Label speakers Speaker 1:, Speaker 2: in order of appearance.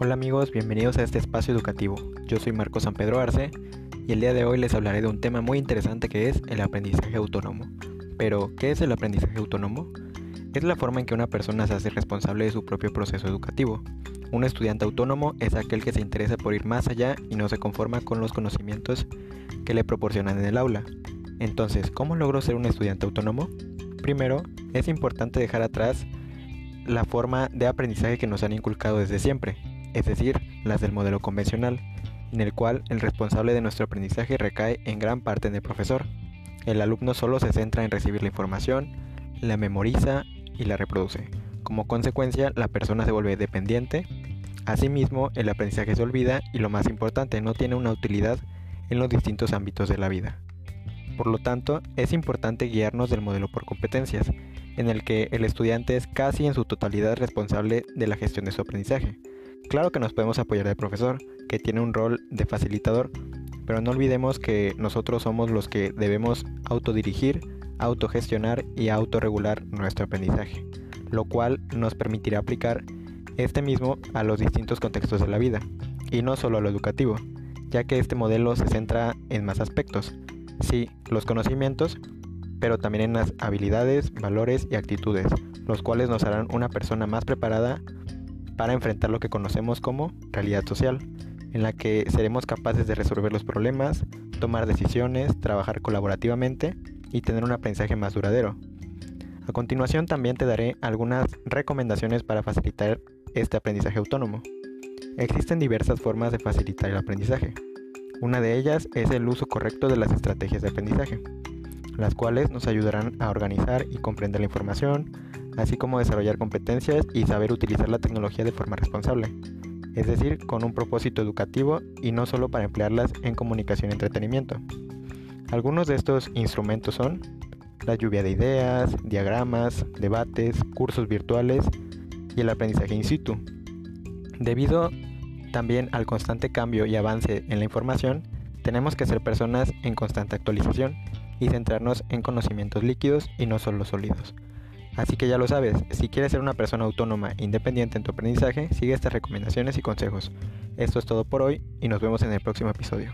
Speaker 1: Hola amigos, bienvenidos a este espacio educativo. Yo soy Marco San Pedro Arce y el día de hoy les hablaré de un tema muy interesante que es el aprendizaje autónomo. Pero, ¿qué es el aprendizaje autónomo? Es la forma en que una persona se hace responsable de su propio proceso educativo. Un estudiante autónomo es aquel que se interesa por ir más allá y no se conforma con los conocimientos que le proporcionan en el aula. Entonces, ¿cómo logro ser un estudiante autónomo? Primero, es importante dejar atrás la forma de aprendizaje que nos han inculcado desde siempre, es decir, las del modelo convencional, en el cual el responsable de nuestro aprendizaje recae en gran parte en el profesor. El alumno solo se centra en recibir la información, la memoriza y la reproduce. Como consecuencia, la persona se vuelve dependiente. Asimismo, el aprendizaje se olvida y lo más importante, no tiene una utilidad en los distintos ámbitos de la vida. Por lo tanto, es importante guiarnos del modelo por competencias, en el que el estudiante es casi en su totalidad responsable de la gestión de su aprendizaje. Claro que nos podemos apoyar del profesor, que tiene un rol de facilitador, pero no olvidemos que nosotros somos los que debemos autodirigir, autogestionar y autorregular nuestro aprendizaje, lo cual nos permitirá aplicar este mismo a los distintos contextos de la vida, y no solo a lo educativo, ya que este modelo se centra en más aspectos, sí, los conocimientos, pero también en las habilidades, valores y actitudes, los cuales nos harán una persona más preparada para enfrentar lo que conocemos como realidad social, en la que seremos capaces de resolver los problemas, tomar decisiones, trabajar colaborativamente y tener un aprendizaje más duradero. A continuación también te daré algunas recomendaciones para facilitar este aprendizaje autónomo. Existen diversas formas de facilitar el aprendizaje. Una de ellas es el uso correcto de las estrategias de aprendizaje, las cuales nos ayudarán a organizar y comprender la información, así como desarrollar competencias y saber utilizar la tecnología de forma responsable, es decir, con un propósito educativo y no solo para emplearlas en comunicación y entretenimiento. Algunos de estos instrumentos son la lluvia de ideas, diagramas, debates, cursos virtuales y el aprendizaje in situ. Debido también al constante cambio y avance en la información, tenemos que ser personas en constante actualización y centrarnos en conocimientos líquidos y no solo sólidos. Así que ya lo sabes, si quieres ser una persona autónoma e independiente en tu aprendizaje, sigue estas recomendaciones y consejos. Esto es todo por hoy y nos vemos en el próximo episodio.